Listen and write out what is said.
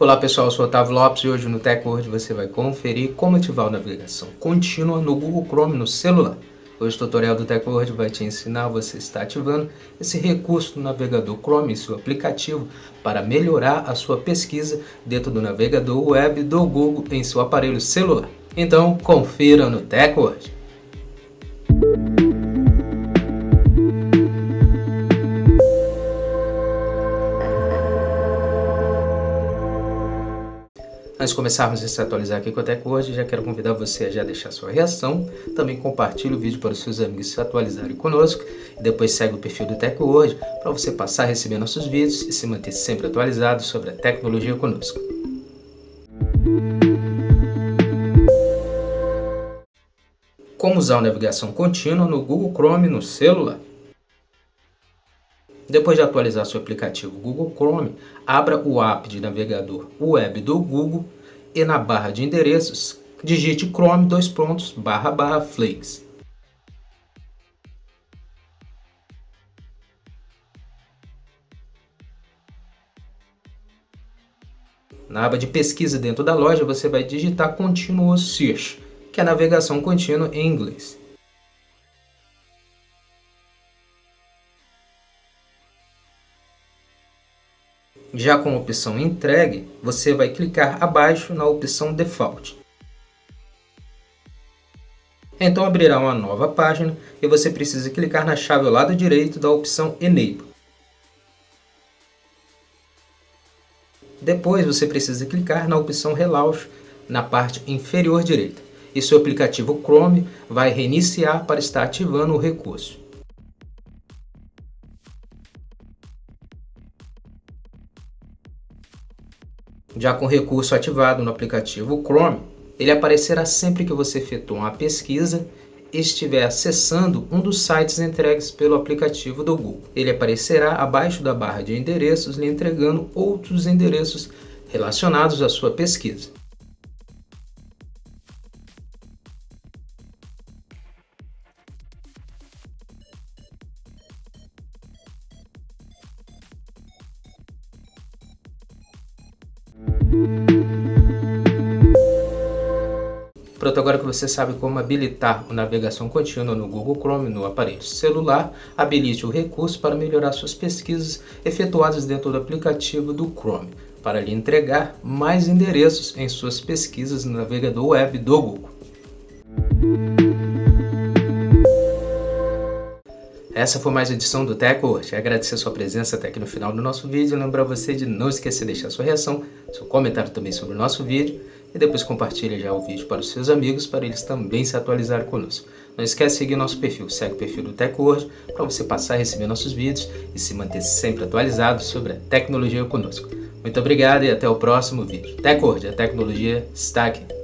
Olá pessoal, eu sou Otávio Lopes e hoje no TechWord você vai conferir como ativar a navegação contínua no Google Chrome no celular. Hoje o tutorial do TechWord vai te ensinar você está ativando esse recurso do navegador Chrome em seu aplicativo para melhorar a sua pesquisa dentro do navegador web do Google em seu aparelho celular. Então confira no TechWord. Antes de começarmos a se atualizar aqui com a Tech hoje, já quero convidar você a já deixar sua reação, também compartilhe o vídeo para os seus amigos se atualizarem conosco e depois segue o perfil do Tech hoje para você passar a receber nossos vídeos e se manter sempre atualizado sobre a tecnologia conosco. Como usar a navegação contínua no Google Chrome no celular? Depois de atualizar seu aplicativo Google Chrome, abra o app de navegador web do Google e na barra de endereços digite Chrome dois pontos barra barra Flakes. Na aba de pesquisa dentro da loja, você vai digitar Continuous Search, que é navegação contínua em inglês. Já com a opção Entregue, você vai clicar abaixo na opção Default. Então abrirá uma nova página e você precisa clicar na chave ao lado direito da opção Enable. Depois você precisa clicar na opção Relaunch na parte inferior direita e seu aplicativo Chrome vai reiniciar para estar ativando o recurso. Já com o recurso ativado no aplicativo Chrome, ele aparecerá sempre que você efetuar uma pesquisa e estiver acessando um dos sites entregues pelo aplicativo do Google. Ele aparecerá abaixo da barra de endereços, lhe entregando outros endereços relacionados à sua pesquisa. Pronto, agora que você sabe como habilitar a navegação contínua no Google Chrome no aparelho celular, habilite o recurso para melhorar suas pesquisas efetuadas dentro do aplicativo do Chrome, para lhe entregar mais endereços em suas pesquisas no navegador web do Google. Essa foi mais uma edição do TechWord. Agradecer sua presença até aqui no final do nosso vídeo. Lembrar você de não esquecer de deixar sua reação, seu comentário também sobre o nosso vídeo e depois compartilhe já o vídeo para os seus amigos para eles também se atualizarem conosco. Não esquece de seguir nosso perfil, segue o perfil do TechWord para você passar a receber nossos vídeos e se manter sempre atualizado sobre a tecnologia conosco. Muito obrigado e até o próximo vídeo. TechWord, a tecnologia está aqui.